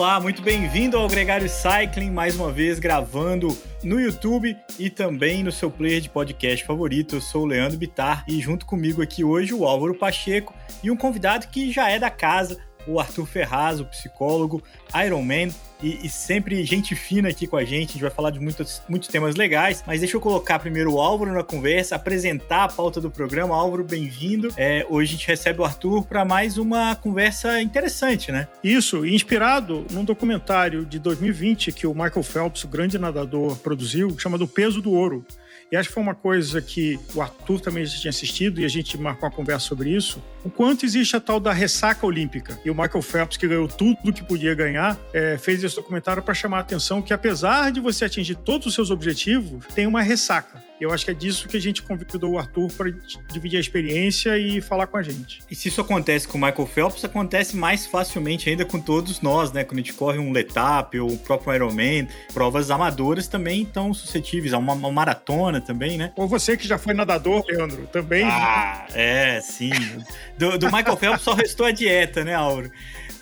Olá, muito bem-vindo ao Gregário Cycling, mais uma vez gravando no YouTube e também no seu player de podcast favorito. Eu sou o Leandro Bitar e junto comigo aqui hoje o Álvaro Pacheco e um convidado que já é da casa, o Arthur Ferraz, o psicólogo, Ironman, e, e, sempre gente fina aqui com a gente. A gente vai falar de muitos, muitos temas legais, mas deixa eu colocar primeiro o Álvaro na conversa, apresentar a pauta do programa. Álvaro, bem-vindo. É, hoje a gente recebe o Arthur para mais uma conversa interessante, né? Isso, inspirado num documentário de 2020 que o Michael Phelps, o grande nadador, produziu, chamado Peso do Ouro. E acho que foi uma coisa que o Arthur também já tinha assistido e a gente marcou uma conversa sobre isso. O quanto existe a tal da ressaca olímpica. E o Michael Phelps, que ganhou tudo que podia ganhar, é, fez esse documentário para chamar a atenção que, apesar de você atingir todos os seus objetivos, tem uma ressaca. Eu acho que é disso que a gente convidou o Arthur para dividir a experiência e falar com a gente. E se isso acontece com o Michael Phelps, acontece mais facilmente ainda com todos nós, né? Quando a gente corre um letap ou o próprio Ironman, provas amadoras também estão suscetíveis a uma, uma, maratona também, né? Ou você que já foi nadador, Leandro, também. Ah, é, sim. Do, do Michael Phelps só restou a dieta, né, Auro?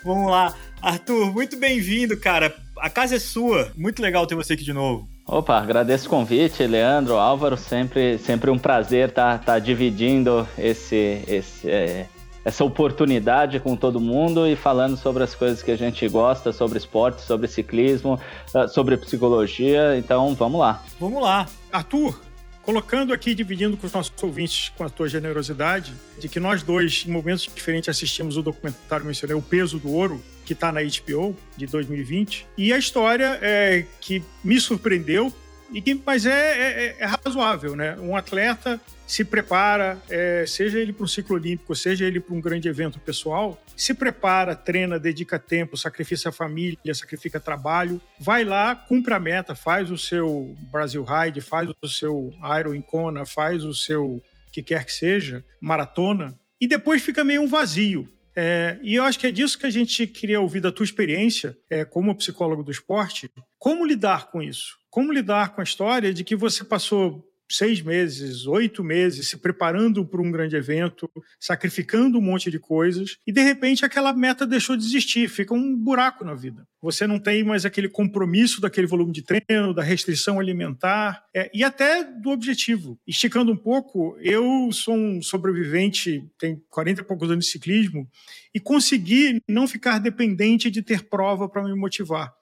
Vamos lá. Arthur, muito bem-vindo, cara. A casa é sua. Muito legal ter você aqui de novo. Opa, agradeço o convite, Leandro, Álvaro, sempre, sempre um prazer estar tá, tá dividindo esse, esse, é, essa oportunidade com todo mundo e falando sobre as coisas que a gente gosta, sobre esporte, sobre ciclismo, ah, sobre psicologia. Então, vamos lá. Vamos lá. Arthur, colocando aqui, dividindo com os nossos ouvintes, com a tua generosidade, de que nós dois, em momentos diferentes, assistimos o documentário, mencionei, O Peso do Ouro, que está na HBO de 2020. E a história é que me surpreendeu, e que, mas é, é, é razoável, né? Um atleta se prepara, é, seja ele para um ciclo olímpico, seja ele para um grande evento pessoal, se prepara, treina, dedica tempo, sacrifica a família, sacrifica trabalho, vai lá, cumpre a meta, faz o seu Brasil Ride, faz o seu Iron Incona, faz o seu que quer que seja, maratona, e depois fica meio um vazio. É, e eu acho que é disso que a gente queria ouvir da tua experiência é, como psicólogo do esporte. Como lidar com isso? Como lidar com a história de que você passou seis meses, oito meses se preparando para um grande evento, sacrificando um monte de coisas, e de repente aquela meta deixou de existir, fica um buraco na vida. Você não tem mais aquele compromisso daquele volume de treino, da restrição alimentar é, e até do objetivo. Esticando um pouco, eu sou um sobrevivente, tenho 40 e poucos anos de ciclismo, e consegui não ficar dependente de ter prova para me motivar.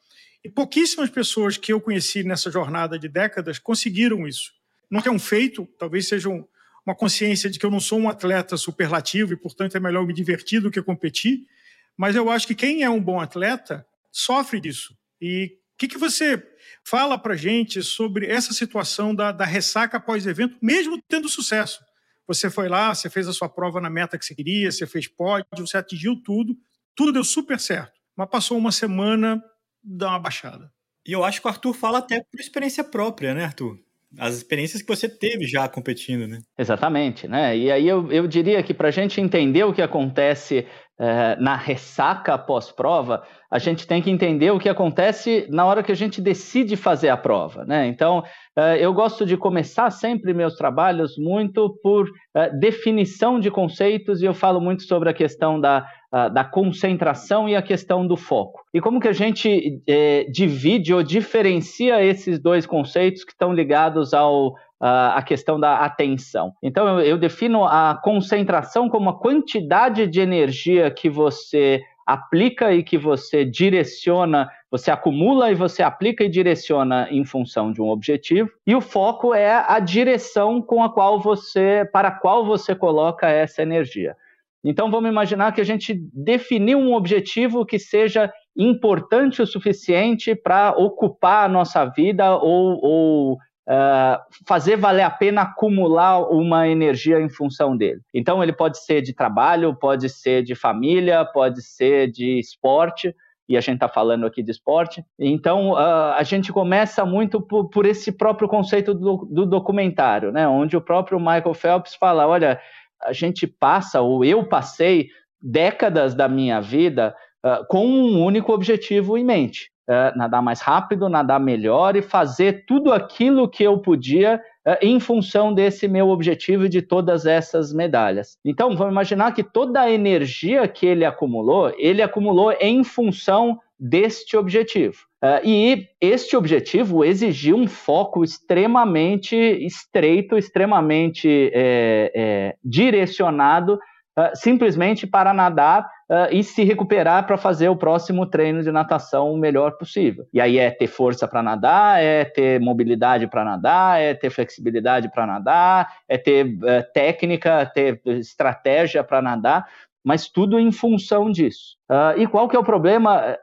E pouquíssimas pessoas que eu conheci nessa jornada de décadas conseguiram isso não é um feito, talvez seja um, uma consciência de que eu não sou um atleta superlativo e, portanto, é melhor me divertir do que competir. Mas eu acho que quem é um bom atleta sofre disso. E o que, que você fala para gente sobre essa situação da, da ressaca pós-evento, mesmo tendo sucesso? Você foi lá, você fez a sua prova na meta que você queria, você fez pódio, você atingiu tudo, tudo deu super certo. Mas passou uma semana, dá uma baixada. E eu acho que o Arthur fala até por experiência própria, né, Arthur? As experiências que você teve já competindo, né? Exatamente, né? E aí eu, eu diria que para a gente entender o que acontece é, na ressaca pós-prova, a gente tem que entender o que acontece na hora que a gente decide fazer a prova, né? Então, é, eu gosto de começar sempre meus trabalhos muito por é, definição de conceitos e eu falo muito sobre a questão da da concentração e a questão do foco. E como que a gente é, divide ou diferencia esses dois conceitos que estão ligados ao a questão da atenção. Então, eu, eu defino a concentração como a quantidade de energia que você aplica e que você direciona, você acumula e você aplica e direciona em função de um objetivo. E o foco é a direção com a qual você, para a qual você coloca essa energia. Então vamos imaginar que a gente definiu um objetivo que seja importante o suficiente para ocupar a nossa vida ou, ou uh, fazer valer a pena acumular uma energia em função dele. Então ele pode ser de trabalho, pode ser de família, pode ser de esporte e a gente está falando aqui de esporte. Então, uh, a gente começa muito por, por esse próprio conceito do, do, documentário, né? onde o próprio Michael Phelps fala: olha, a gente passa, ou eu passei, décadas da minha vida uh, com um único objetivo em mente. uh, nadar mais rápido, nadar melhor e fazer tudo aquilo que eu podia uh, em função desse meu objetivo e de todas essas medalhas. Então, vamos imaginar que toda a energia que ele acumulou, ele acumulou em função deste objetivo. Uh, e este objetivo exigiu um foco extremamente estreito, extremamente é, é, direcionado uh, simplesmente para nadar uh, e se recuperar para fazer o próximo treino de natação o melhor possível. E aí é ter força para nadar, é ter mobilidade para nadar, é ter flexibilidade para nadar, é ter uh, técnica, ter estratégia para nadar mas tudo em função disso. Uh, e qual que é o problema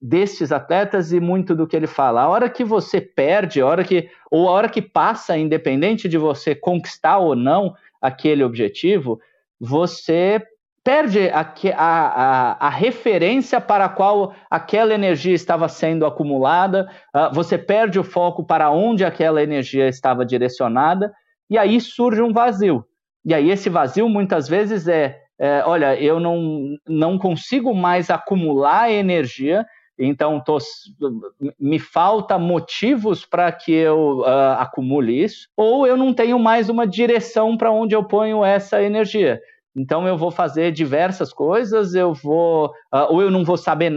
desses atletas e muito do que ele fala? A hora que você perde, a hora que ou a hora que passa, independente de você conquistar ou não aquele objetivo, você perde a, a, a, referência para a qual aquela energia estava sendo acumulada, uh, você perde o foco para onde aquela energia estava direcionada, e aí surge um vazio. E aí esse vazio muitas vezes é, é olha, eu não, não consigo mais acumular energia, então tô, me falta motivos para que eu uh, acumule isso, ou eu não tenho mais uma direção para onde eu ponho essa energia. Então eu vou fazer diversas coisas, eu vou uh, ou eu não vou saber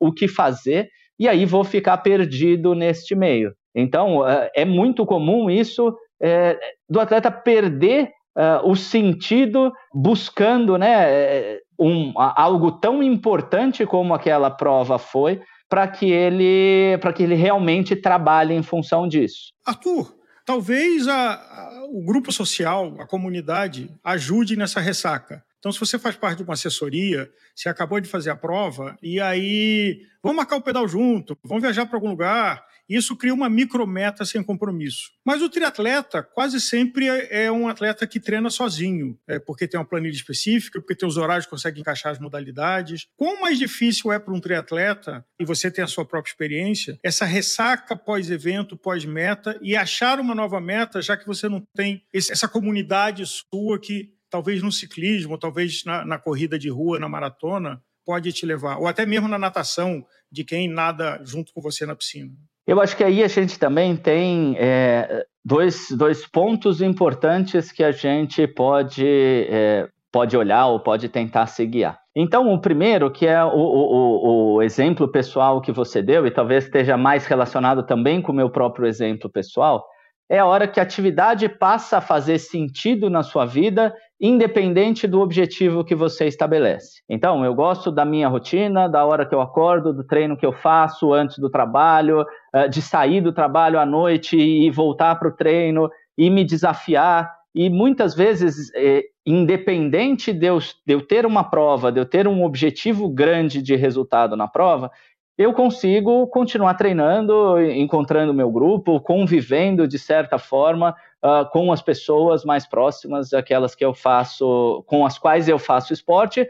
o que fazer e aí vou ficar perdido neste meio. Então uh, é muito comum isso é, do atleta perder uh, o sentido buscando, né, um, algo tão importante como aquela prova foi para que ele para que ele realmente trabalhe em função disso. Arthur, Talvez a, a, o grupo social, a comunidade, ajude nessa ressaca. Então, se você faz parte de uma assessoria, você acabou de fazer a prova, e aí vamos marcar o pedal junto, vamos viajar para algum lugar, isso cria uma micrometa sem compromisso. Mas o triatleta quase sempre é, é um atleta que treina sozinho, é porque tem uma planilha específica, porque tem os horários que consegue encaixar as modalidades. Quão mais difícil é para um triatleta, e você tem a sua própria experiência, essa ressaca pós-evento, pós-meta, e achar uma nova meta, já que você não tem essa comunidade sua que talvez no ciclismo, talvez na, na corrida de rua, na maratona, pode te levar, ou até mesmo na natação, de quem nada junto com você na piscina. Eu acho que aí a gente também tem é, dois, dois pontos importantes que a gente pode, é, pode olhar ou pode tentar se guiar. Então, o primeiro, que é o, o, o, exemplo pessoal que você deu, e talvez esteja mais relacionado também com o meu próprio exemplo pessoal, é a hora que a atividade passa a fazer sentido na sua vida, independente do objetivo que você estabelece. Então, eu gosto da minha rotina, da hora que eu acordo, do treino que eu faço antes do trabalho, eh, de sair do trabalho à noite e voltar para o treino e me desafiar. E muitas vezes, eh, independente de eu, de eu ter uma prova, de eu ter um objetivo grande de resultado na prova, eu consigo continuar treinando, encontrando meu grupo, convivendo de certa forma uh, com as pessoas mais próximas, aquelas que eu faço, com as quais eu faço esporte,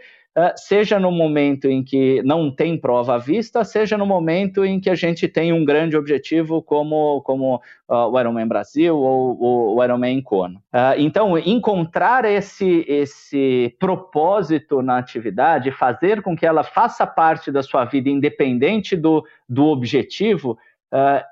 seja no momento em que não tem prova à vista, seja no momento em que a gente tem um grande objetivo como, como uh, o Ironman Brasil ou, ou o Ironman Kona. Uh, então, encontrar esse, esse propósito na atividade, fazer com que ela faça parte da sua vida, independente do, do objetivo,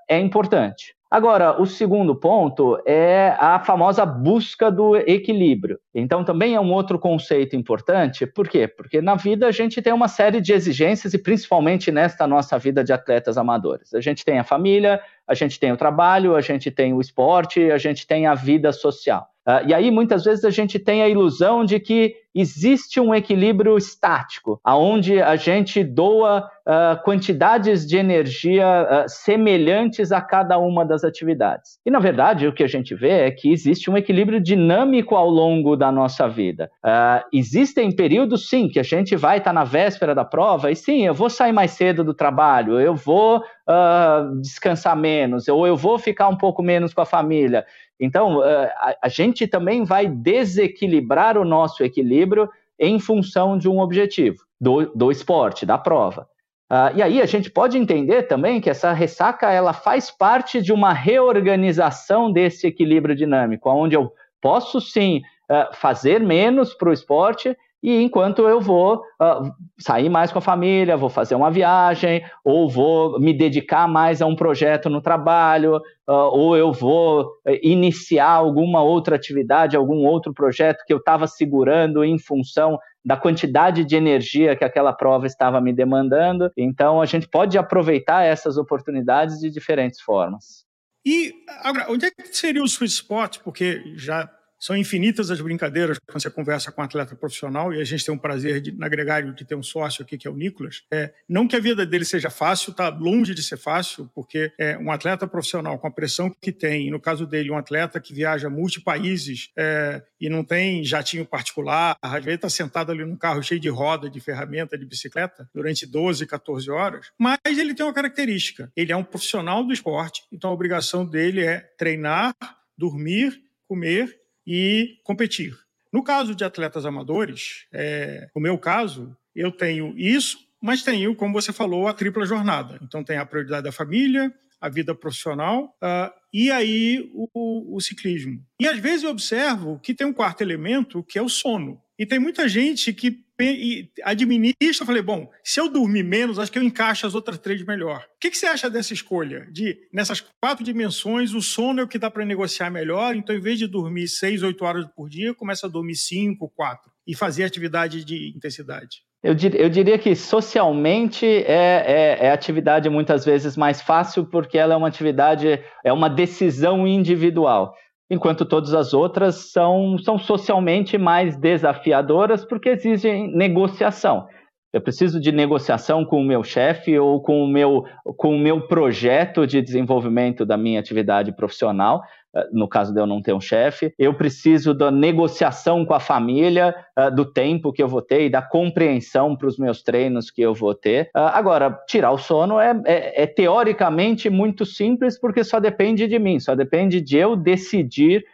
é importante. Agora, o segundo ponto é a famosa busca do equilíbrio. Então, também é um outro conceito importante. Por quê? Porque na vida a gente tem uma série de exigências, e principalmente nesta nossa vida de atletas amadores. A gente tem a família, a gente tem o trabalho, a gente tem o esporte, a gente tem a vida social. Uh, e aí, muitas vezes, a gente tem a ilusão de que existe um equilíbrio estático, aonde a gente doa uh, quantidades de energia uh, semelhantes a cada uma das atividades. E, na verdade, o que a gente vê é que existe um equilíbrio dinâmico ao longo da nossa vida. existem períodos, sim, que a gente vai estar tá na véspera da prova, e sim, eu vou sair mais cedo do trabalho, eu vou descansar menos, ou eu vou ficar um pouco menos com a família. Então, eh, a, gente também vai desequilibrar o nosso equilíbrio em função de um objetivo, do, do esporte, da prova. Uh, e aí a gente pode entender também que essa ressaca ela faz parte de uma reorganização desse equilíbrio dinâmico, onde eu posso sim uh, fazer menos para o esporte e enquanto eu vou uh, sair mais com a família, vou fazer uma viagem, ou vou me dedicar mais a um projeto no trabalho, uh, ou eu vou uh, iniciar alguma outra atividade, algum outro projeto que eu estava segurando em função da quantidade de energia que aquela prova estava me demandando. Então, a gente pode aproveitar essas oportunidades de diferentes formas. E agora, onde é que seria o sweet spot? Porque já são infinitas as brincadeiras quando você conversa com um atleta profissional, e a gente tem um prazer de, na Gregário de ter um sócio aqui, que é o Nicolas. É, não que a vida dele seja fácil, está longe de ser fácil, porque é um atleta profissional com a pressão que tem, no caso dele, um atleta que viaja multipaíses é, e não tem jatinho particular, às vezes está sentado ali num carro cheio de roda, de ferramenta, de bicicleta, durante 12, 14 horas. Mas ele tem uma característica: ele é um profissional do esporte, então a obrigação dele é treinar, dormir, comer e competir. No caso de atletas amadores, é, no meu caso, eu tenho isso, mas tenho, como você falou, a tripla jornada. Então, tem a prioridade da família, a vida profissional uh, e aí o, o, ciclismo. E às vezes eu observo que tem um quarto elemento que é o sono. E tem muita gente que administra. Eu falei, bom, se eu dormir menos, acho que eu encaixo as outras três melhor. O que, que você acha dessa escolha? De, nessas quatro dimensões, o sono é o que dá para negociar melhor. Então, em vez de dormir seis, oito horas por dia, começa a dormir cinco, quatro. E fazer atividade de intensidade. Eu, dir, eu diria que socialmente é, é, é, atividade muitas vezes mais fácil porque ela é uma atividade, é uma decisão individual, enquanto todas as outras são, são socialmente mais desafiadoras porque exigem negociação. Eu preciso de negociação com o meu chefe ou com o meu, com o meu projeto de desenvolvimento da minha atividade profissional, no caso de eu não ter um chefe. Eu preciso da negociação com a família, eh, do tempo que eu vou ter e da compreensão para os meus treinos que eu vou ter. Eh, agora, tirar o sono é, é, é teoricamente muito simples porque só depende de mim, só depende de eu decidir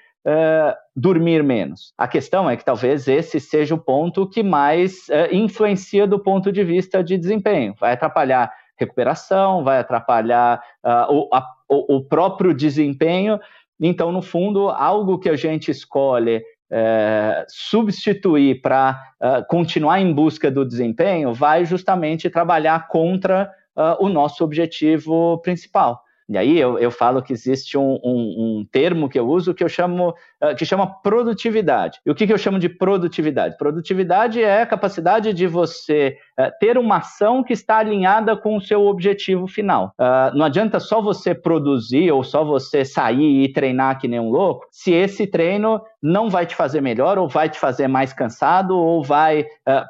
dormir menos. A questão é que talvez esse seja o ponto que mais influencia do ponto de vista de desempenho. Vai atrapalhar recuperação, vai atrapalhar uh, o, a, o, próprio desempenho. Então, no fundo, algo que a gente escolhe é, substituir para uh, continuar em busca do desempenho vai justamente trabalhar contra uh, o nosso objetivo principal. E aí eu, eu falo que existe um, um, um, termo que eu uso que eu chamo uh, que chama produtividade. E o que, que eu chamo de produtividade? Produtividade é a capacidade de você uh, ter uma ação que está alinhada com o seu objetivo final. Uh, não adianta só você produzir ou só você sair e treinar que nem um louco, se esse treino não vai te fazer melhor, ou vai te fazer mais cansado, ou vai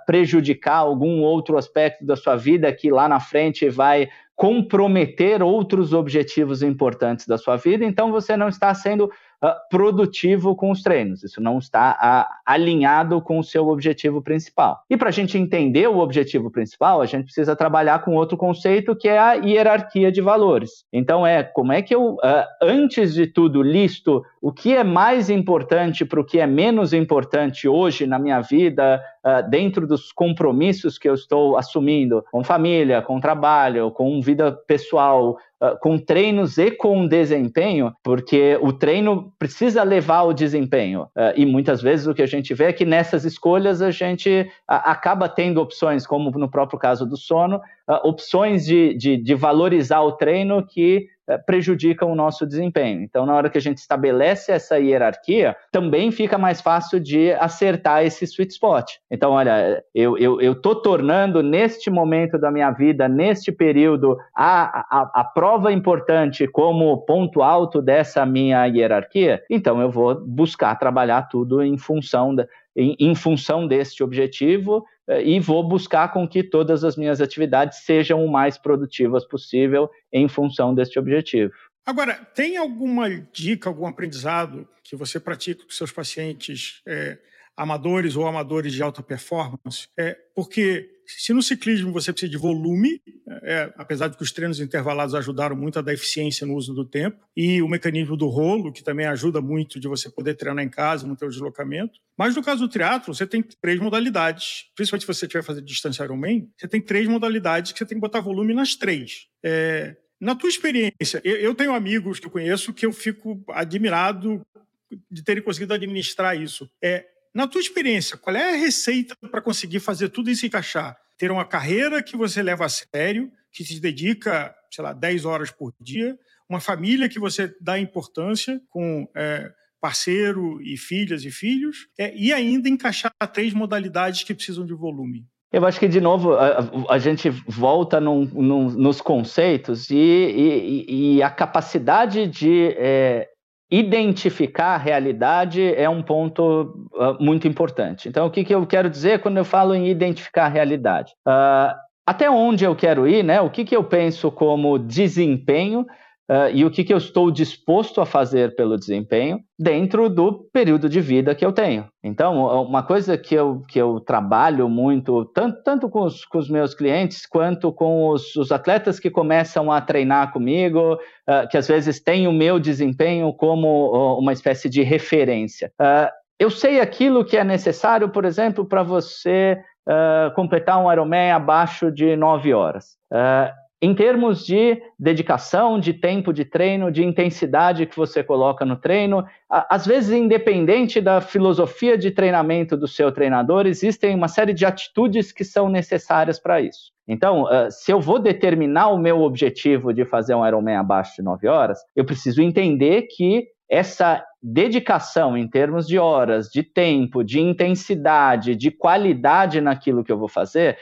prejudicar algum outro aspecto da sua vida que lá na frente vai comprometer outros objetivos importantes da sua vida, então você não está sendo uh, produtivo com os treinos, isso não está uh, alinhado com o seu objetivo principal. E para a gente entender o objetivo principal, a gente precisa trabalhar com outro conceito que é a hierarquia de valores. Então, é como é que eu, uh, antes de tudo, listo o que é mais importante para o que é menos importante hoje na minha vida, dentro dos compromissos que eu estou assumindo com família, com trabalho, com vida pessoal, com treinos e com desempenho, porque o treino precisa levar ao desempenho. Uh, e muitas vezes o que a gente vê é que nessas escolhas a gente acaba tendo opções, como no próprio caso do sono, opções de, de, de valorizar o treino que prejudicam o nosso desempenho. Então, na hora que a gente estabelece essa hierarquia, também fica mais fácil de acertar esse sweet spot. Então, olha, eu estou eu, eu tornando neste momento da minha vida, neste período, a, a, a prova importante como ponto alto dessa minha hierarquia, então eu vou buscar trabalhar tudo em função da, em, em função deste objetivo eh, e vou buscar com que todas as minhas atividades sejam o mais produtivas possível em função deste objetivo. Agora, tem alguma dica, algum aprendizado que você pratica com seus pacientes é, amadores ou amadores de alta performance? É, porque se no ciclismo você precisa de volume, é, apesar de que os treinos intervalados ajudaram muito a dar eficiência no uso do tempo, e o mecanismo do rolo, que também ajuda muito de você poder treinar em casa, não ter deslocamento. Mas no caso do triatlo, você tem três modalidades. Principalmente se você estiver fazendo distância Ironman, você tem três modalidades que você tem que botar volume nas três. É, na tua experiência, eu, eu tenho amigos que eu conheço que eu fico admirado de terem conseguido administrar isso. É, Na tua experiência, qual é a receita para conseguir fazer tudo isso encaixar? Ter uma carreira que você leva a sério, que se dedica, sei lá, 10 horas por dia, uma família que você dá importância com é, parceiro e filhas e filhos, é, e ainda encaixar três modalidades que precisam de volume. Eu acho que, de novo, a, a gente volta num, num, nos conceitos e, e, e, a capacidade de é, identificar a realidade é um ponto uh, muito importante. Então, o que, que eu quero dizer quando eu falo em identificar a realidade? Uh, até onde eu quero ir, né? o que, que eu penso como desempenho uh, e o que, que eu estou disposto a fazer pelo desempenho dentro do período de vida que eu tenho. Então, uma coisa que eu, que eu trabalho muito, tanto, tanto com, os, com os meus clientes, quanto com os, os, atletas que começam a treinar comigo, uh, que às vezes têm o meu desempenho como uh, uma espécie de referência. eu sei aquilo que é necessário, por exemplo, para você completar um Ironman abaixo de 9 horas. Uh, em termos de dedicação, de tempo de treino, de intensidade que você coloca no treino, às vezes, independente da filosofia de treinamento do seu treinador, existem uma série de atitudes que são necessárias para isso. Então, se eu vou determinar o meu objetivo de fazer um Ironman abaixo de 9 horas, eu preciso entender que essa dedicação em termos de horas, de tempo, de intensidade, de qualidade naquilo que eu vou fazer,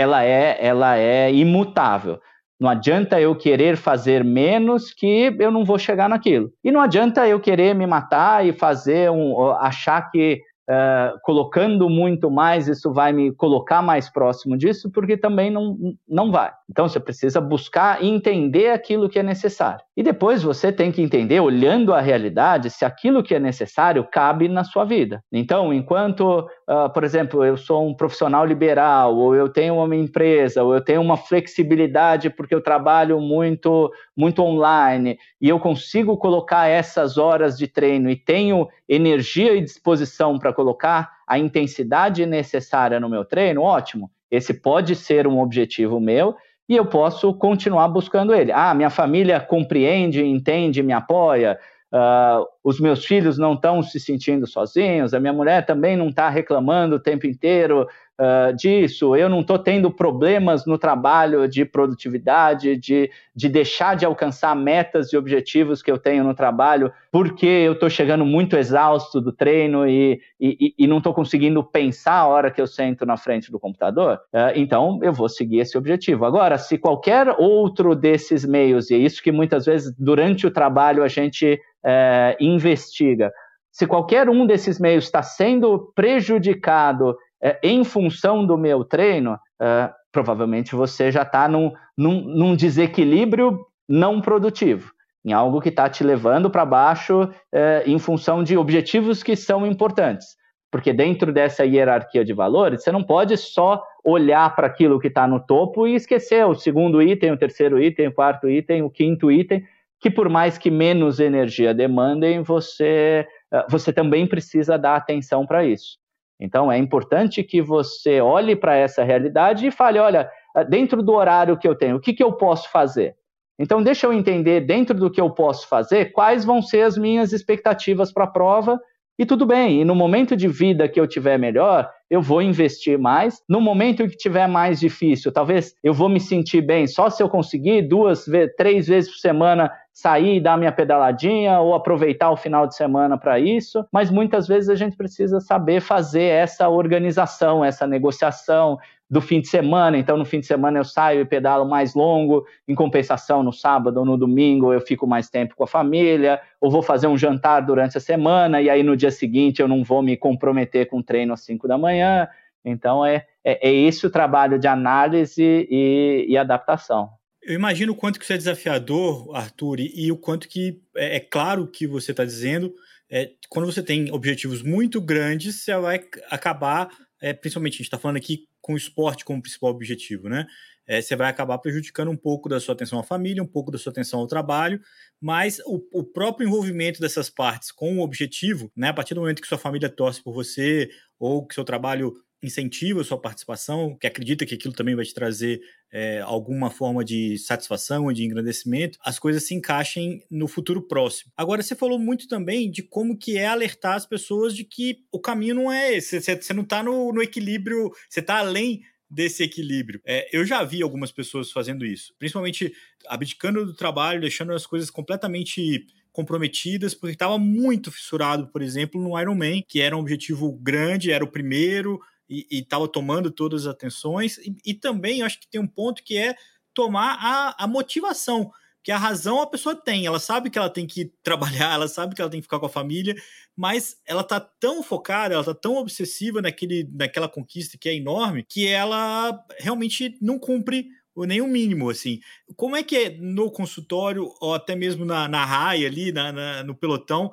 ela é, ela é imutável. Não adianta eu querer fazer menos que eu não vou chegar naquilo. E não adianta eu querer me matar e fazer um, achar que uh, colocando muito mais, isso vai me colocar mais próximo disso, porque também não, não vai. Então você precisa buscar entender aquilo que é necessário. E depois você tem que entender, olhando a realidade, se aquilo que é necessário cabe na sua vida. Então, enquanto, uh, por exemplo, eu sou um profissional liberal, ou eu tenho uma empresa, ou eu tenho uma flexibilidade porque eu trabalho muito, muito online, e eu consigo colocar essas horas de treino e tenho energia e disposição para colocar a intensidade necessária no meu treino, ótimo. Esse pode ser um objetivo meu e eu posso continuar buscando ele. Ah, minha família compreende, entende, me apoia. Uh, os meus filhos não estão se sentindo sozinhos, a minha mulher também não está reclamando o tempo inteiro uh, disso, eu não estou tendo problemas no trabalho de produtividade, de, de deixar de alcançar metas e objetivos que eu tenho no trabalho, porque eu estou chegando muito exausto do treino e, e, e não estou conseguindo pensar a hora que eu sento na frente do computador, uh, então eu vou seguir esse objetivo. Agora, se qualquer outro desses meios, e é isso que muitas vezes durante o trabalho a gente uh, investiga, se qualquer um desses meios está sendo prejudicado é, em função do meu treino, é, provavelmente você já está num, num, num, desequilíbrio não produtivo, em algo que está te levando para baixo é, em função de objetivos que são importantes. Porque dentro dessa hierarquia de valores, você não pode só olhar para aquilo que está no topo e esquecer o segundo item, o terceiro item, o quarto item, o quinto item, que por mais que menos energia demandem, você, é, você também precisa dar atenção para isso. Então, é importante que você olhe para essa realidade e fale: olha, dentro do horário que eu tenho, o que, que eu posso fazer? Então, deixa eu entender, dentro do que eu posso fazer, quais vão ser as minhas expectativas para a prova e tudo bem. E no momento de vida que eu tiver melhor, eu vou investir mais. No momento que tiver mais difícil, talvez eu vou me sentir bem só se eu conseguir duas, três vezes por semana sair e dar minha pedaladinha ou aproveitar o final de semana para isso, mas muitas vezes a gente precisa saber fazer essa organização, essa negociação do fim de semana. Então, no fim de semana eu saio e pedalo mais longo, em compensação, no sábado ou no domingo eu fico mais tempo com a família, ou vou fazer um jantar durante a semana e aí no dia seguinte eu não vou me comprometer com treino às 5 da manhã. Então, é, é, é esse o trabalho de análise e, e adaptação. Eu imagino o quanto que isso é desafiador, Arthur, e, o quanto que é, é claro que você está dizendo. É, quando você tem objetivos muito grandes, você vai acabar, é, principalmente a gente está falando aqui com o esporte como principal objetivo, né? É, você vai acabar prejudicando um pouco da sua atenção à família, um pouco da sua atenção ao trabalho, mas o, o próprio envolvimento dessas partes com o objetivo, né? A partir do momento que sua família torce por você ou que seu trabalho incentiva a sua participação, que acredita que aquilo também vai te trazer é, alguma forma de satisfação, de engrandecimento, as coisas se encaixem no futuro próximo. Agora, você falou muito também de como que é alertar as pessoas de que o caminho não é esse, você, não está no, no equilíbrio, você está além desse equilíbrio. É, eu já vi algumas pessoas fazendo isso, principalmente abdicando do trabalho, deixando as coisas completamente comprometidas, porque estava muito fissurado, por exemplo, no Iron Man, que era um objetivo grande, era o primeiro e estava tomando todas as atenções. E, e também acho que tem um ponto que é tomar a, a motivação que a razão a pessoa tem, ela sabe que ela tem que trabalhar, ela sabe que ela tem que ficar com a família, mas ela tá tão focada, ela tá tão obsessiva naquele, naquela conquista que é enorme, que ela realmente não cumpre o mínimo, assim. Como é que é no consultório, ou até mesmo na, na raia ali, na, na no pelotão,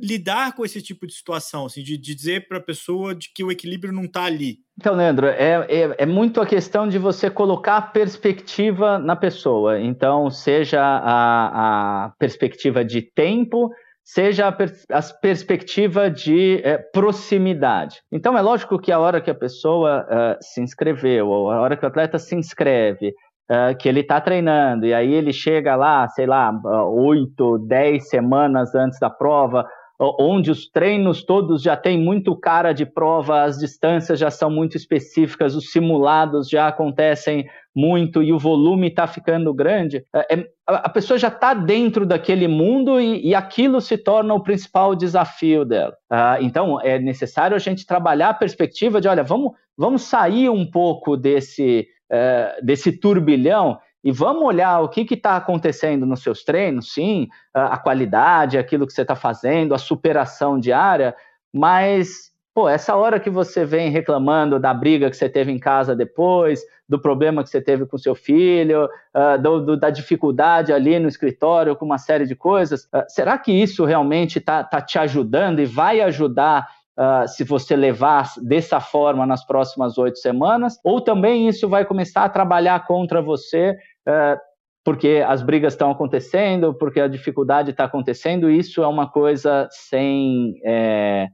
lidar com esse tipo de situação, assim, de, de dizer para a pessoa de que o equilíbrio não está ali? Então, Leandro, é, é, é, muito a questão de você colocar a perspectiva na pessoa. Então, seja a, a perspectiva de tempo, seja a, pers a perspectiva de é, proximidade. Então, é lógico que a hora que a pessoa uh, se inscreveu, ou a hora que o atleta se inscreve, uh, que ele está treinando, e aí ele chega lá, sei lá, oito, dez semanas antes da prova, onde os treinos todos já têm muito cara de prova, as distâncias já são muito específicas, os simulados já acontecem muito e o volume está ficando grande, é, é a pessoa já está dentro daquele mundo e, e, aquilo se torna o principal desafio dela. Ah, então, é necessário a gente trabalhar a perspectiva de, olha, vamos, vamos sair um pouco desse, uh, desse turbilhão e vamos olhar o que está acontecendo nos seus treinos, sim, a qualidade, aquilo que você está fazendo, a superação diária, mas, pô, essa hora que você vem reclamando da briga que você teve em casa depois, do problema que você teve com seu filho, uh, do, do, da dificuldade ali no escritório com uma série de coisas, uh, será que isso realmente está tá te ajudando e vai ajudar uh, se você levar dessa forma nas próximas oito semanas, ou também isso vai começar a trabalhar contra você, uh, porque as brigas estão acontecendo, porque a dificuldade está acontecendo, isso é uma coisa sem. É,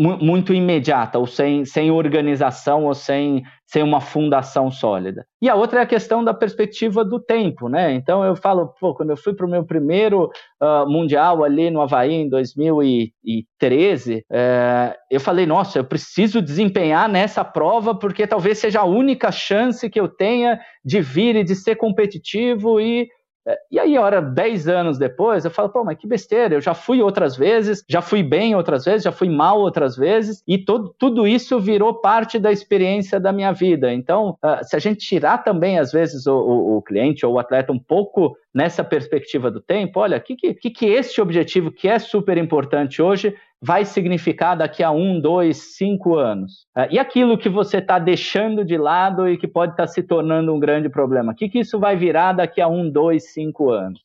muito imediata, ou sem, sem organização, ou sem, sem uma fundação sólida. E a outra é a questão da perspectiva do tempo, né? Então eu falo, pô, quando eu fui para o meu primeiro uh, Mundial ali no Havaí em 2013, é, eu falei, nossa, eu preciso desempenhar nessa prova porque talvez seja a única chance que eu tenha de vir e de ser competitivo e e aí, hora, 10 anos depois, eu falo, pô, mas que besteira, eu já fui outras vezes, já fui bem outras vezes, já fui mal outras vezes, e todo, tudo isso virou parte da experiência da minha vida. Então, uh, se a gente tirar também, às vezes, o, o, o cliente ou o atleta um pouco nessa perspectiva do tempo, olha, o que, que, que este objetivo que é super importante hoje vai significar daqui a um, dois, cinco anos? Uh, e aquilo que você está deixando de lado e que pode estar tá se tornando um grande problema? O que, que isso vai virar daqui a um, dois, cinco anos?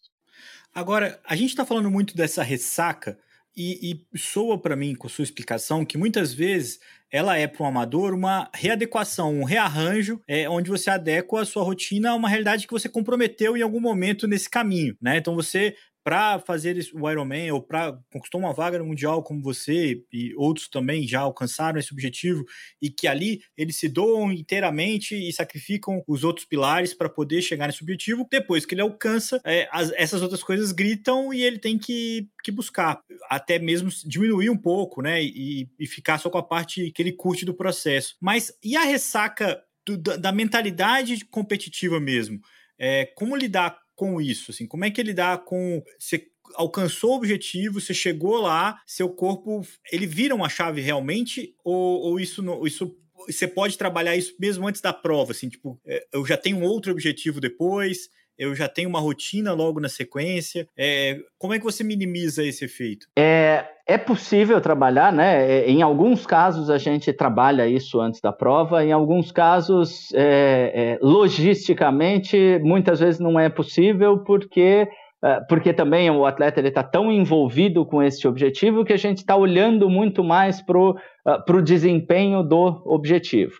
Agora, a gente está falando muito dessa ressaca e, e soa para mim, com sua explicação, que muitas vezes ela é para um amador uma readequação, um rearranjo, é, onde você adequa a sua rotina a uma realidade que você comprometeu em algum momento nesse caminho, né? Então você para fazer o Ironman ou para conquistar uma vaga no Mundial como você e outros também já alcançaram esse objetivo e que ali eles se doam inteiramente e sacrificam os outros pilares para poder chegar nesse objetivo. Depois que ele alcança, é, as, essas outras coisas gritam e ele tem que, que buscar, até mesmo diminuir um pouco, né? E, e ficar só com a parte que ele curte do processo. Mas e a ressaca do, da, da mentalidade competitiva mesmo? É, como lidar com isso? Assim, como é que ele dá com. Você alcançou o objetivo, você chegou lá, seu corpo ele vira uma chave realmente? Ou, ou isso, isso você pode trabalhar isso mesmo antes da prova? Assim, tipo, é, eu já tenho outro objetivo depois eu já tenho uma rotina logo na sequência. É, como é que você minimiza esse efeito? É, é possível trabalhar, né? É, em alguns casos a gente trabalha isso antes da prova, em alguns casos, é, é, logisticamente, muitas vezes não é possível porque é, porque também o atleta está tão envolvido com esse objetivo que a gente está olhando muito mais para o uh, desempenho do objetivo.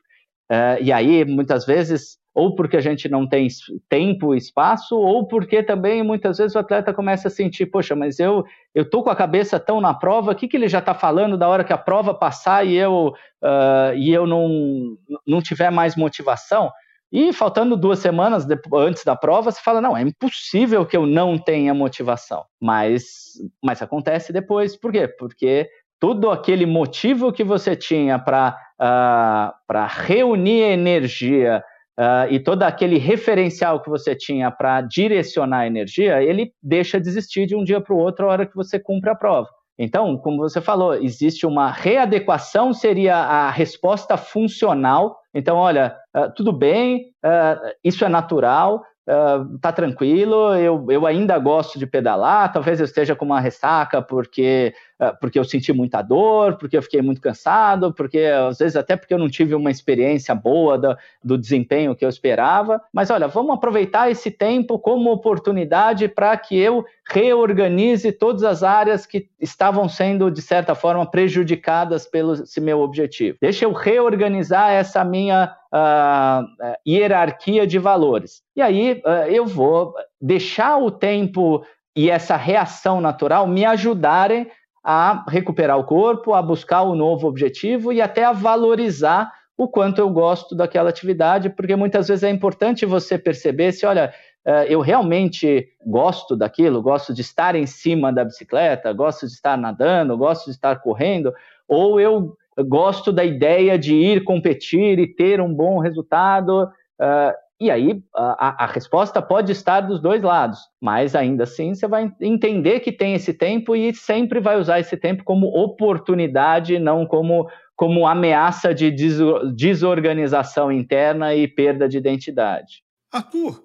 E aí, muitas vezes, ou porque a gente não tem tempo e espaço, ou porque também muitas vezes o atleta começa a sentir, poxa, mas eu eu tô com a cabeça tão na prova, o que, que ele já está falando da hora que a prova passar e eu, uh, e eu não, não tiver mais motivação? E faltando duas semanas antes da prova, você fala: não, é impossível que eu não tenha motivação. Mas, mas acontece depois. Por quê? Porque todo aquele motivo que você tinha para uh, reunir energia uh, e todo aquele referencial que você tinha para direcionar a energia, ele deixa de existir de um dia para o outro a hora que você cumpre a prova. Então, como você falou, existe uma readequação, seria a resposta funcional. Então, olha, uh, tudo bem, uh, isso é natural, uh, tá tranquilo, eu, eu ainda gosto de pedalar, talvez eu esteja com uma ressaca porque ah, porque eu senti muita dor, porque eu fiquei muito cansado, porque às vezes até porque eu não tive uma experiência boa do, do desempenho que eu esperava. Mas olha, vamos aproveitar esse tempo como oportunidade para que eu reorganize todas as áreas que estavam sendo, de certa forma, prejudicadas pelo esse meu objetivo. Deixa eu reorganizar essa minha uh, hierarquia de valores. E aí uh, eu vou deixar o tempo e essa reação natural me ajudarem a recuperar o corpo, a buscar o um novo objetivo e até a valorizar o quanto eu gosto daquela atividade, porque muitas vezes é importante você perceber se, olha, eh, eu realmente gosto daquilo, gosto de estar em cima da bicicleta, gosto de estar nadando, gosto de estar correndo, ou eu gosto da ideia de ir competir e ter um bom resultado. Eh, e aí a, a, resposta pode estar dos dois lados, mas ainda assim você vai entender que tem esse tempo e sempre vai usar esse tempo como oportunidade, não como, como ameaça de desorganização interna e perda de identidade. Arthur,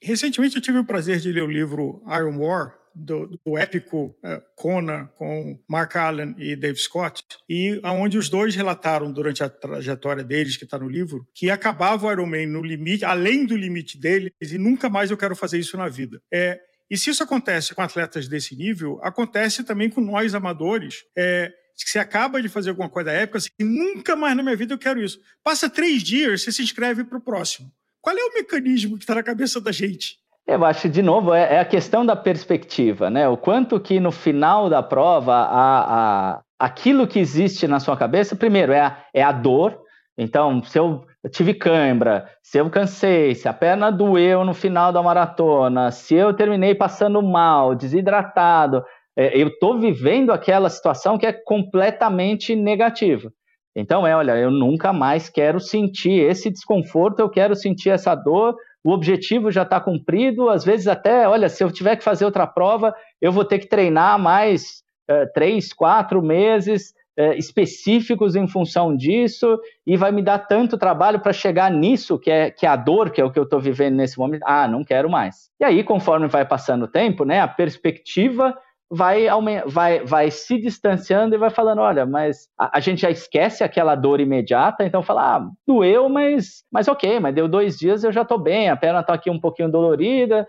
recentemente eu tive o prazer de ler o livro Iron War, do, do épico uh, Conan com Mark Allen e Dave Scott, e aonde os dois relataram durante a trajetória deles, que está no livro, que acabava o Iron Man no limite, além do limite deles, e nunca mais eu quero fazer isso na vida. É, e se isso acontece com atletas desse nível, acontece também com nós amadores. É, que você acaba de fazer alguma coisa épica, assim, nunca mais na minha vida eu quero isso. Passa três dias, você se inscreve para o próximo. Qual é o mecanismo que está na cabeça da gente? Eu acho, de novo, é, é, a questão da perspectiva, né? O quanto que no final da prova, a, a, aquilo que existe na sua cabeça, primeiro, é a, é a dor. Então, se eu tive cãibra, se eu cansei, se a perna doeu no final da maratona, se eu terminei passando mal, desidratado, é, eu estou vivendo aquela situação que é completamente negativa. Então, é, olha, eu nunca mais quero sentir esse desconforto, eu quero sentir essa dor, o objetivo já está cumprido, às vezes até, olha, se eu tiver que fazer outra prova, eu vou ter que treinar mais uh, três, quatro meses uh, específicos em função disso, e vai me dar tanto trabalho para chegar nisso, que é, que é a dor, que é o que eu estou vivendo nesse momento. Ah, não quero mais. E aí, conforme vai passando o tempo, né, a perspectiva vai, vai, vai se distanciando e vai falando, olha, mas a, a, gente já esquece aquela dor imediata, então fala, ah, doeu, mas, mas ok, mas deu dois dias, eu já estou bem, a perna está aqui um pouquinho dolorida,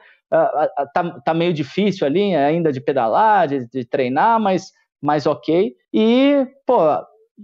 tá, tá meio difícil ali ainda de pedalar, de, de treinar, mas, mas ok. E, pô,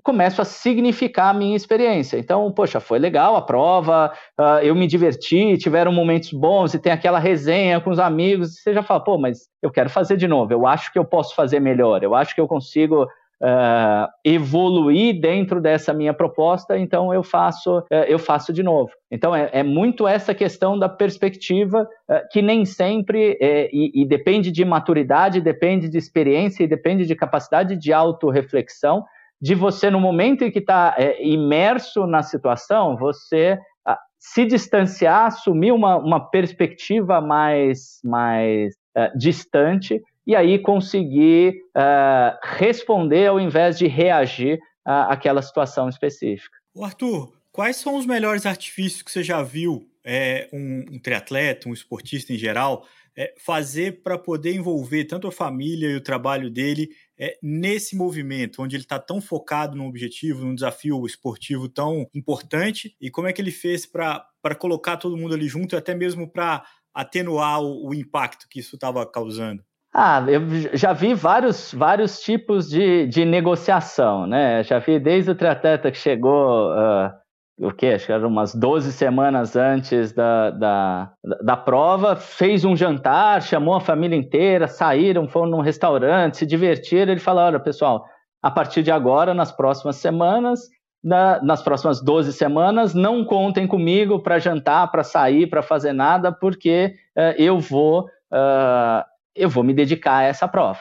começo a significar a minha experiência. Então, poxa, foi legal a prova, uh, eu me diverti, tiveram momentos bons e tem aquela resenha com os amigos. E você já fala, pô, mas eu quero fazer de novo, eu acho que eu posso fazer melhor, eu acho que eu consigo uh, evoluir dentro dessa minha proposta, então eu faço, uh, eu faço de novo. Então é, é muito essa questão da perspectiva que nem sempre é, e, e depende de maturidade, depende de experiência e depende de capacidade de autorreflexão de você, no momento em que está é, imerso na situação, você a, ah, se distanciar, assumir uma, uma perspectiva mais, mais uh, distante e aí conseguir uh, responder ao invés de reagir àquela situação específica. O Arthur, quais são os melhores artifícios que você já viu é, um, um triatleta, um esportista em geral, é, fazer para poder envolver tanto a família e o trabalho dele é, nesse movimento, onde ele está tão focado num objetivo, num desafio esportivo tão importante, e como é que ele fez para colocar todo mundo ali junto e até mesmo para atenuar o, o impacto que isso estava causando? Ah, eu já vi vários, vários tipos de, de negociação, né? Já vi desde o triatleta que chegou uh, o quê? Acho que era umas 12 semanas antes da, da, da prova, fez um jantar, chamou a família inteira, saíram, foram num restaurante, se divertiram. Ele falou: olha, pessoal, a partir de agora, nas próximas semanas, na, nas próximas 12 semanas, não contem comigo para jantar, para sair, para fazer nada, porque uh, eu vou uh, eu vou me dedicar a essa prova.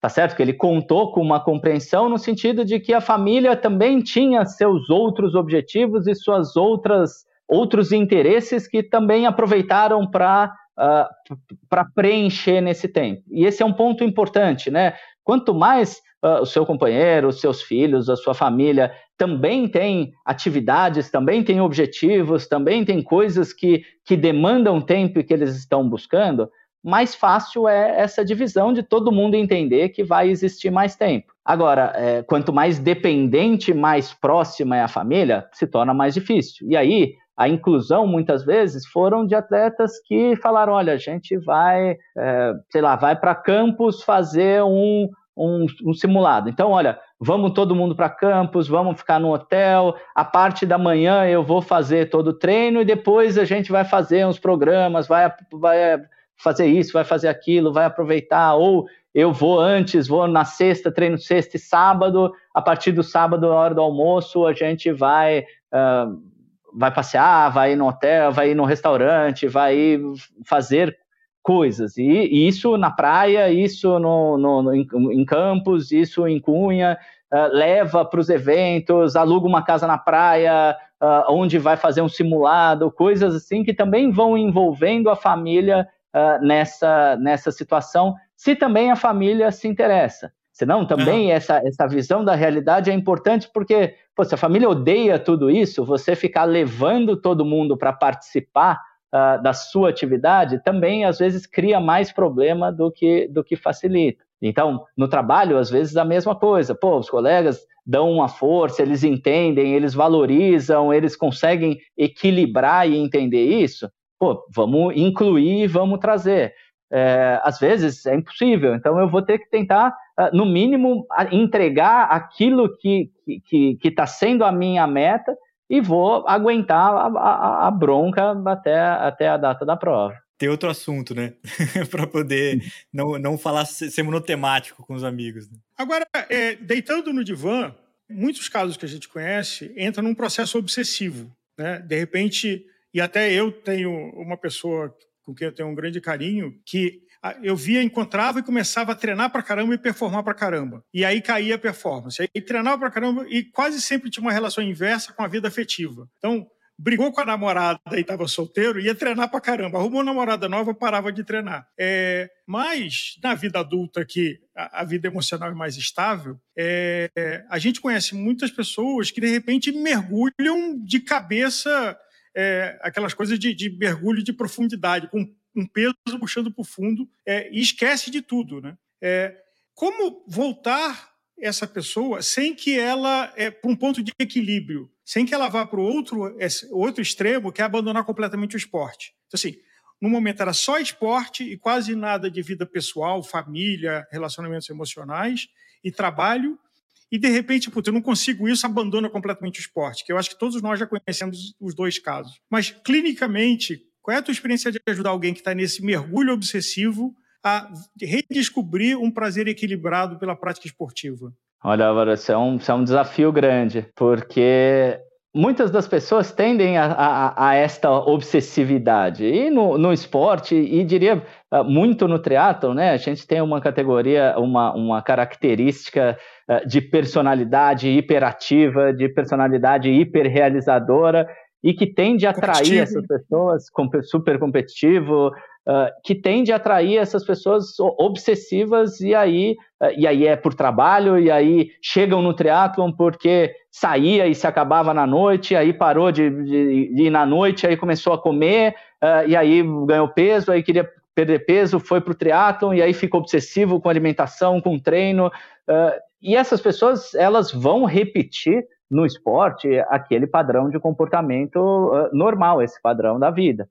Tá certo? Que ele contou com uma compreensão no sentido de que a família também tinha seus outros objetivos e suas outras outros interesses que também aproveitaram para uh, ah, para preencher nesse tempo. E esse é um ponto importante, né? Quanto mais uh, o seu companheiro, os seus filhos, a sua família também tem atividades, também tem objetivos, também tem coisas que, que demandam tempo e que eles estão buscando, mais fácil é essa divisão de todo mundo entender que vai existir mais tempo. Agora, é, quanto mais dependente, mais próxima é a família, se torna mais difícil. E aí, a inclusão, muitas vezes, foram de atletas que falaram: olha, a gente vai, é, sei lá, vai para campus fazer um, um, um, simulado. Então, olha, vamos todo mundo para campus, vamos ficar no hotel. A parte da manhã eu vou fazer todo o treino e depois a gente vai fazer uns programas, vai, vai fazer isso, vai fazer aquilo, vai aproveitar, ou eu vou antes, vou na sexta, treino sexta e sábado, a partir do sábado, na hora do almoço, a gente vai, uh, vai passear, vai ir no hotel, vai ir no restaurante, vai fazer coisas. E, e isso na praia, isso no, no, no em, em, campos, isso em Cunha, uh, leva para os eventos, aluga uma casa na praia, uh, onde vai fazer um simulado, coisas assim que também vão envolvendo a família uh, nessa, nessa situação, se também a família se interessa. Senão, também uhum. essa, essa visão da realidade é importante porque, pô, se a família odeia tudo isso, você ficar levando todo mundo para participar uh, da sua atividade também, às vezes, cria mais problema do que, do que facilita. Então, no trabalho, às vezes, a mesma coisa. Pô, os colegas dão uma força, eles entendem, eles valorizam, eles conseguem equilibrar e entender isso pô, vamos incluir, vamos trazer. É, às vezes é impossível, então eu vou ter que tentar, ah, no mínimo, entregar aquilo que está que, que tá sendo a minha meta e vou aguentar a, a, a bronca até, até a data da prova ter outro assunto, né? para poder não, não falar ser monotemático com os amigos. Né? Agora, é, deitando no divã, muitos casos que a gente conhece entram num processo obsessivo. Né? De repente, e até eu tenho uma pessoa com quem eu tenho um grande carinho que eu via, encontrava e começava a treinar para caramba e performar para caramba. E aí caía a performance. Aí treinava para caramba e quase sempre tinha uma relação inversa com a vida afetiva. Então, brigou com a namorada e estava solteiro, ia treinar para caramba. Arrumou namorada nova, parava de treinar. É, mas na vida adulta, que a, a vida emocional é mais estável, é, a gente conhece muitas pessoas que de repente mergulham de cabeça é, aquelas coisas de, de, mergulho de profundidade, com um peso puxando para o fundo, é, e esquece de tudo. Né? É, como voltar essa pessoa sem que ela, é, para um ponto de equilíbrio, sem que ela vá para o outro, outro extremo, que é abandonar completamente o esporte. Então, assim, no momento era só esporte e quase nada de vida pessoal, família, relacionamentos emocionais e trabalho, e de repente, puta, eu não consigo isso, abandona completamente o esporte, que eu acho que todos nós já conhecemos os dois casos. Mas, clinicamente, qual é a tua experiência de ajudar alguém que está nesse mergulho obsessivo a redescobrir um prazer equilibrado pela prática esportiva? Olha, Álvaro, isso é um, isso é um desafio grande, porque muitas das pessoas tendem a, a, a esta obsessividade. E no, no, esporte, e diria ah, muito no triatlo, né? A gente tem uma categoria, uma, uma característica eh, de personalidade hiperativa, de personalidade hiperrealizadora e que tende a atrair essas pessoas, super competitivo, uh, que tende a atrair essas pessoas obsessivas e aí, uh, e aí é por trabalho, e aí chegam no triatlon porque saía e se acabava na noite, aí parou de, de, de ir na noite, aí começou a comer, uh, e aí ganhou peso, aí queria perder peso, foi para o triatlon, e aí fica obsessivo com alimentação, com treino, uh, e essas pessoas, elas vão repetir no esporte aquele padrão de comportamento normal, esse padrão da vida.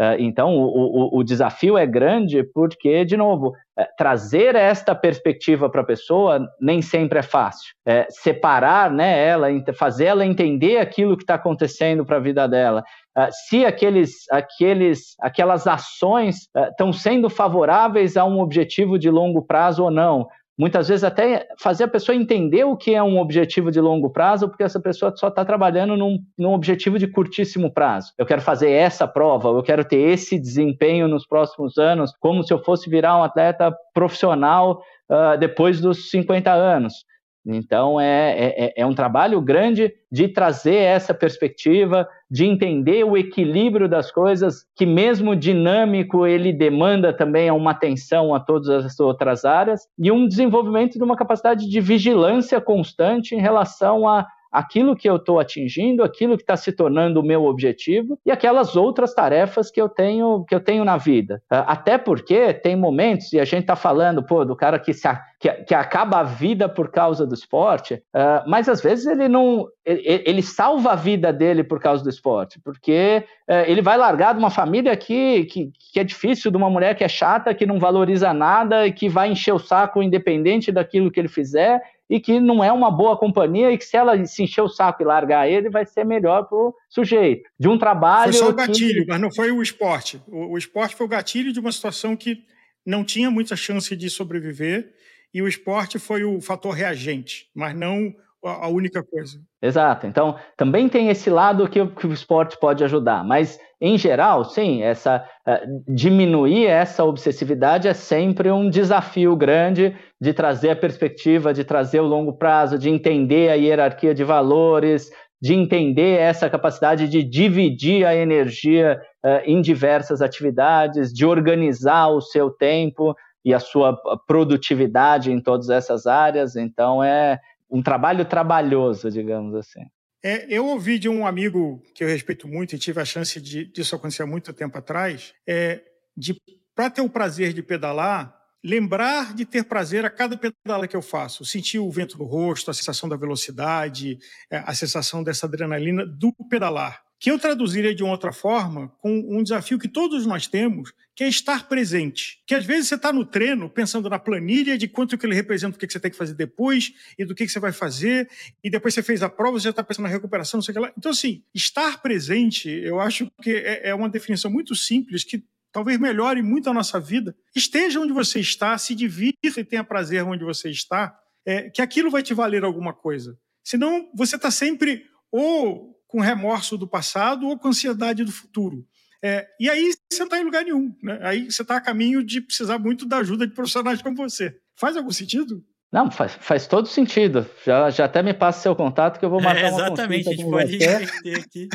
Uh, então, o, o, o, desafio é grande porque, de novo, é, trazer esta perspectiva para a pessoa nem sempre é fácil. É, separar né, ela, fazer ela entender aquilo que está acontecendo para a vida dela. Uh, se aqueles, aqueles, aquelas ações estão sendo favoráveis a um objetivo de longo prazo ou não muitas vezes até fazer a pessoa entender o que é um objetivo de longo prazo, porque essa pessoa só está trabalhando num, num, objetivo de curtíssimo prazo. Eu quero fazer essa prova, eu quero ter esse desempenho nos próximos anos, como se eu fosse virar um atleta profissional uh, depois dos 50 anos. Então, é, é, é, é, um trabalho grande de trazer essa perspectiva, de entender o equilíbrio das coisas, que mesmo dinâmico, ele demanda também uma atenção a todas as outras áreas, e um desenvolvimento de uma capacidade de vigilância constante em relação a aquilo que eu estou atingindo, aquilo que está se tornando o meu objetivo e aquelas outras tarefas que eu tenho que eu tenho na vida. Ah, até porque tem momentos, e a gente está falando, pô, do cara que, se, que, que, acaba a vida por causa do esporte, uh, mas às vezes ele não. Ele, ele, salva a vida dele por causa do esporte, porque uh, ele vai largar de uma família que, que, que é difícil, de uma mulher que é chata, que não valoriza nada e que vai encher o saco independente daquilo que ele fizer e que não é uma boa companhia e que se ela se encher o saco e largar ele, vai ser melhor para o sujeito. De um trabalho. Foi só o gatilho, que... mas não foi o esporte. O, o esporte foi o gatilho de uma situação que não tinha muita chance de sobreviver e o esporte foi o fator reagente, mas não a única coisa. Exato. Então, também tem esse lado que, que o esporte pode ajudar, mas em geral, sim, essa uh, diminuir essa obsessividade é sempre um desafio grande de trazer a perspectiva, de trazer o longo prazo, de entender a hierarquia de valores, de entender essa capacidade de dividir a energia uh, em diversas atividades, de organizar o seu tempo e a sua produtividade em todas essas áreas. Então, é um trabalho trabalhoso, digamos assim. É, eu ouvi de um amigo que eu respeito muito e tive a chance de, disso acontecer há muito tempo atrás, é, de para ter o prazer de pedalar, lembrar de ter prazer a cada pedala que eu faço, sentir o vento no rosto, a sensação da velocidade, é, a sensação dessa adrenalina do pedalar que eu traduziria de uma outra forma com um desafio que todos nós temos, que é estar presente. Que às vezes você está no treino pensando na planilha de quanto que ele representa, o que, você tem que fazer depois e do que, que você vai fazer, e depois você fez a prova, você já está pensando na recuperação, não sei o que lá. Então, assim, estar presente, eu acho que é, é uma definição muito simples que talvez melhore muito a nossa vida. Esteja onde você está, se divirta e tenha prazer onde você está, é, que aquilo vai te valer alguma coisa. Senão, você está sempre ou com remorso do passado ou com ansiedade do futuro. É, e aí você não está em lugar nenhum. Né? Aí você está a caminho de precisar muito da ajuda de profissionais como você. Faz algum sentido? Não, faz, faz todo sentido. Já, já até me passa seu contato que eu vou marcar é, Exatamente, a gente pode aqui.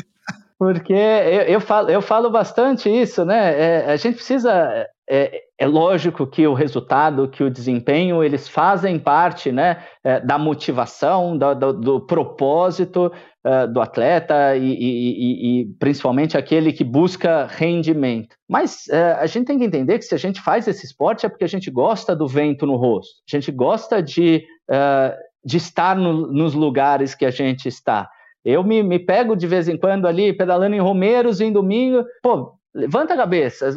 Porque eu, eu, falo, eu falo bastante isso, né? É, a gente precisa é, é, lógico que o resultado, que o desempenho, eles fazem parte né, é, da motivação, do, do, do propósito uh, do atleta e, e, e, principalmente aquele que busca rendimento. Mas uh, a gente tem que entender que se a gente faz esse esporte é porque a gente gosta do vento no rosto, a gente gosta de, uh, de estar no, nos lugares que a gente está. Eu me, me pego de vez em quando ali pedalando em Romeiros em domingo, pô, Levanta a cabeça.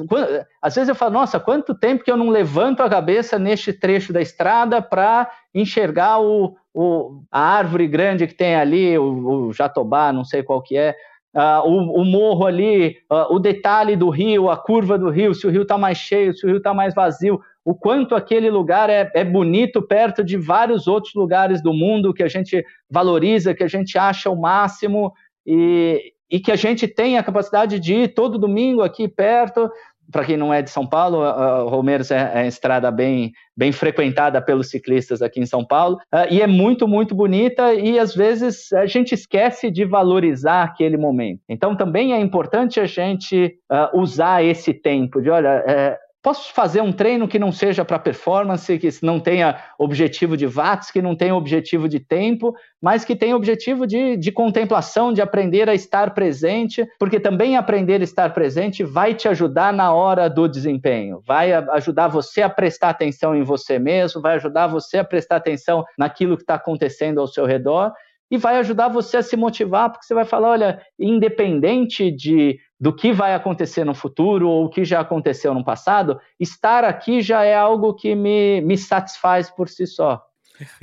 Às vezes eu falo, nossa, quanto tempo que eu não levanto a cabeça neste trecho da estrada para enxergar o, o, a árvore grande que tem ali, o, o jatobá, não sei qual que é, uh, o, o, morro ali, uh, o detalhe do rio, a curva do rio, se o rio está mais cheio, se o rio está mais vazio, o quanto aquele lugar é, é bonito perto de vários outros lugares do mundo que a gente valoriza, que a gente acha o máximo. E, e que a gente tem a capacidade de ir todo domingo aqui perto. Para quem não é de São Paulo, a Romeiros é, é estrada bem, bem frequentada pelos ciclistas aqui em São Paulo, uh, e é muito, muito bonita, e às vezes a gente esquece de valorizar aquele momento. Então também é importante a gente uh, usar esse tempo de, olha, é, Posso fazer um treino que não seja para performance, que não tenha objetivo de watts, que não tenha objetivo de tempo, mas que tenha objetivo de, de contemplação, de aprender a estar presente, porque também aprender a estar presente vai te ajudar na hora do desempenho, vai ajudar você a prestar atenção em você mesmo, vai ajudar você a prestar atenção naquilo que está acontecendo ao seu redor e vai ajudar você a se motivar, porque você vai falar: olha, independente de do que vai acontecer no futuro ou o que já aconteceu no passado, estar aqui já é algo que me, me satisfaz por si só.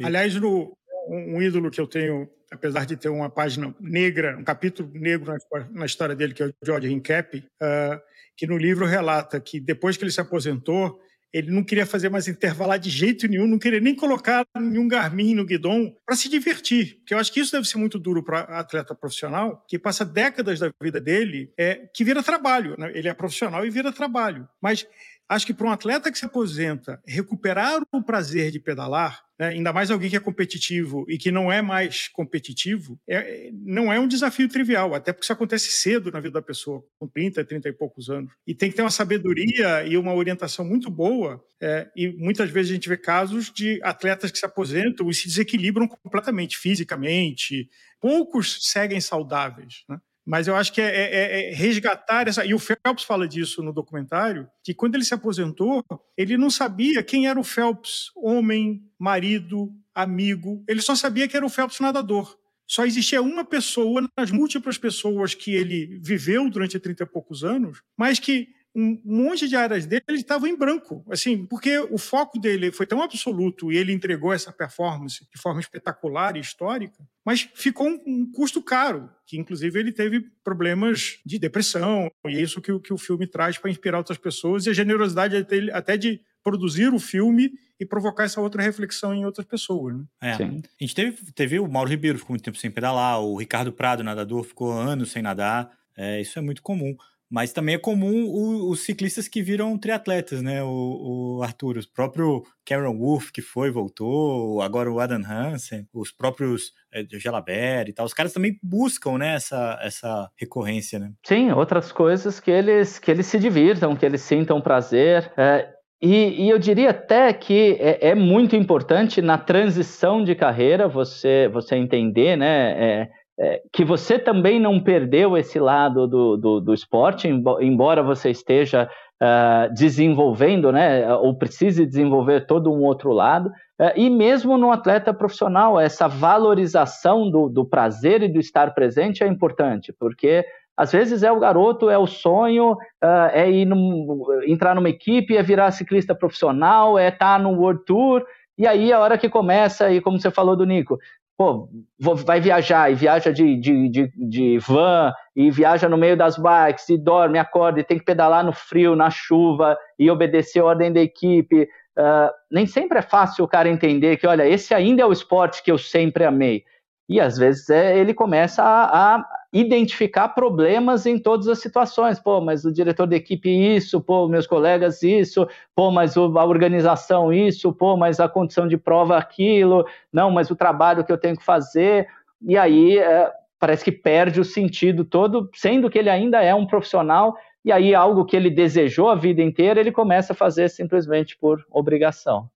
Aliás, no, um ídolo que eu tenho, apesar de ter uma página negra, um capítulo negro na, na história dele, que é o George Hincap, uh, que no livro relata que depois que ele se aposentou, ele não queria fazer mais intervalar de jeito nenhum, não queria nem colocar nenhum Garmin no guidão para se divertir. Porque eu acho que isso deve ser muito duro para atleta profissional, que passa décadas da vida dele é, que vira trabalho. Né? Ele é profissional e vira trabalho. Mas acho que para um atleta que se aposenta, recuperar o prazer de pedalar, né, ainda mais alguém que é competitivo e que não é mais competitivo, é, não é um desafio trivial, até porque isso acontece cedo na vida da pessoa, com 30, 30 e poucos anos. E tem que ter uma sabedoria e uma orientação muito boa. É, e muitas vezes a gente vê casos de atletas que se aposentam e se desequilibram completamente, fisicamente. Poucos seguem saudáveis. Né? Mas eu acho que é, é, é, resgatar essa. E o Phelps fala disso no documentário, que quando ele se aposentou, ele não sabia quem era o Phelps, homem, marido, amigo. Ele só sabia que era o Phelps nadador. Só existia uma pessoa nas múltiplas pessoas que ele viveu durante 30 e poucos anos, mas que um monte de áreas dele estavam em branco, assim, porque o foco dele foi tão absoluto e ele entregou essa performance de forma espetacular e histórica, mas ficou um, um custo caro, que inclusive ele teve problemas de depressão, e é isso que, que o filme traz para inspirar outras pessoas, e a generosidade até de produzir o filme e provocar essa outra reflexão em outras pessoas. Né? É. A gente teve, teve o Mauro Ribeiro, ficou muito tempo sem pedalar, o Ricardo Prado, nadador, ficou anos sem nadar, é, isso é muito comum. Mas também é comum o, os ciclistas que viram triatletas, né? O, o Arthur, o próprio Cameron Wolf, que foi, voltou, agora o Adam Hansen, os próprios é, Gelabert e tal. Os caras também buscam, né, essa, essa recorrência, né? Sim, outras coisas que eles, que eles se divirtam, que eles sintam prazer. É, e, e, eu diria até que é, é, muito importante na transição de carreira você, você entender, né? É, é, que você também não perdeu esse lado do, do, do esporte, embora você esteja uh, desenvolvendo, né, ou precise desenvolver todo um outro lado, uh, e mesmo no atleta profissional, essa valorização do, do prazer e do estar presente é importante, porque às vezes é o garoto, é o sonho, uh, é num, entrar numa equipe, é virar ciclista profissional, é estar tá no World Tour, e aí a hora que começa, e como você falou do Nico, pô, vai viajar e viaja de, de, de, de, van e viaja no meio das bikes e dorme, acorda e tem que pedalar no frio, na chuva e obedecer a ordem da equipe. Uh, nem sempre é fácil o cara entender que, olha, esse ainda é o esporte que eu sempre amei. E às vezes é, ele começa a, a, identificar problemas em todas as situações. Pô, mas o diretor da equipe isso, pô, meus colegas isso, pô, mas a organização isso, pô, mas a condição de prova aquilo, não, mas o trabalho que eu tenho que fazer. E aí é, parece que perde o sentido todo, sendo que ele ainda é um profissional. E aí algo que ele desejou a vida inteira, ele começa a fazer simplesmente por obrigação.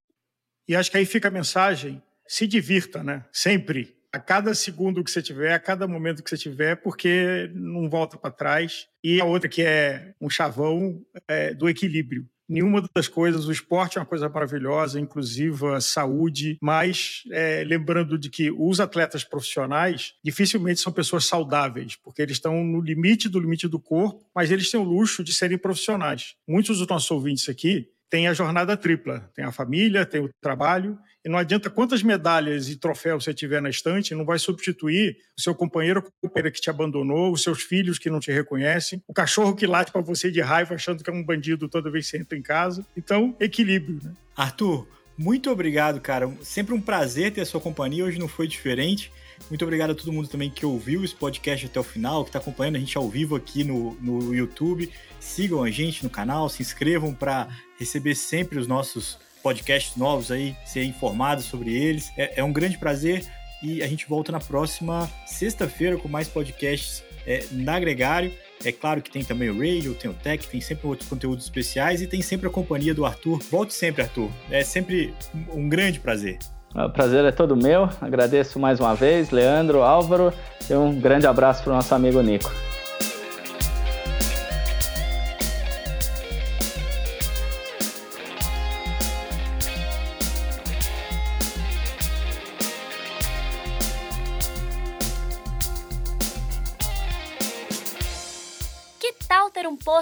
E acho que aí fica a mensagem: se divirta, né? Sempre a cada segundo que você tiver, a cada momento que você tiver, porque não volta para trás. E a outra que é um chavão é, do equilíbrio. Nenhuma das coisas, o esporte é uma coisa maravilhosa, inclusiva, saúde, mas é, lembrando de que os atletas profissionais dificilmente são pessoas saudáveis, porque eles estão no limite do limite do corpo, mas eles têm o luxo de serem profissionais. Muitos dos nossos ouvintes aqui tem a jornada tripla. Tem a família, tem o trabalho, e não adianta quantas medalhas e troféus você tiver na estante, não vai substituir o seu companheiro que te abandonou, os seus filhos que não te reconhecem, o cachorro que late para você de raiva achando que é um bandido toda vez que você entra em casa. Então, equilíbrio. Né? Arthur, muito obrigado, cara. Sempre um prazer ter a sua companhia. Hoje não foi diferente. Muito obrigado a todo mundo também que ouviu esse podcast até o final, que está acompanhando a gente ao vivo aqui no, no YouTube. Sigam a gente no canal, se inscrevam para receber sempre os nossos podcasts novos aí, ser informados sobre eles. É, é um grande prazer e a gente volta na próxima sexta-feira com mais podcasts é, na Gregário. É claro que tem também o Radio, tem o Tech, tem sempre outros conteúdos especiais e tem sempre a companhia do Arthur. Volte sempre, Arthur. É sempre um grande prazer. O prazer é todo meu. Agradeço mais uma vez, Leandro, Álvaro, e um grande abraço para o nosso amigo Nico.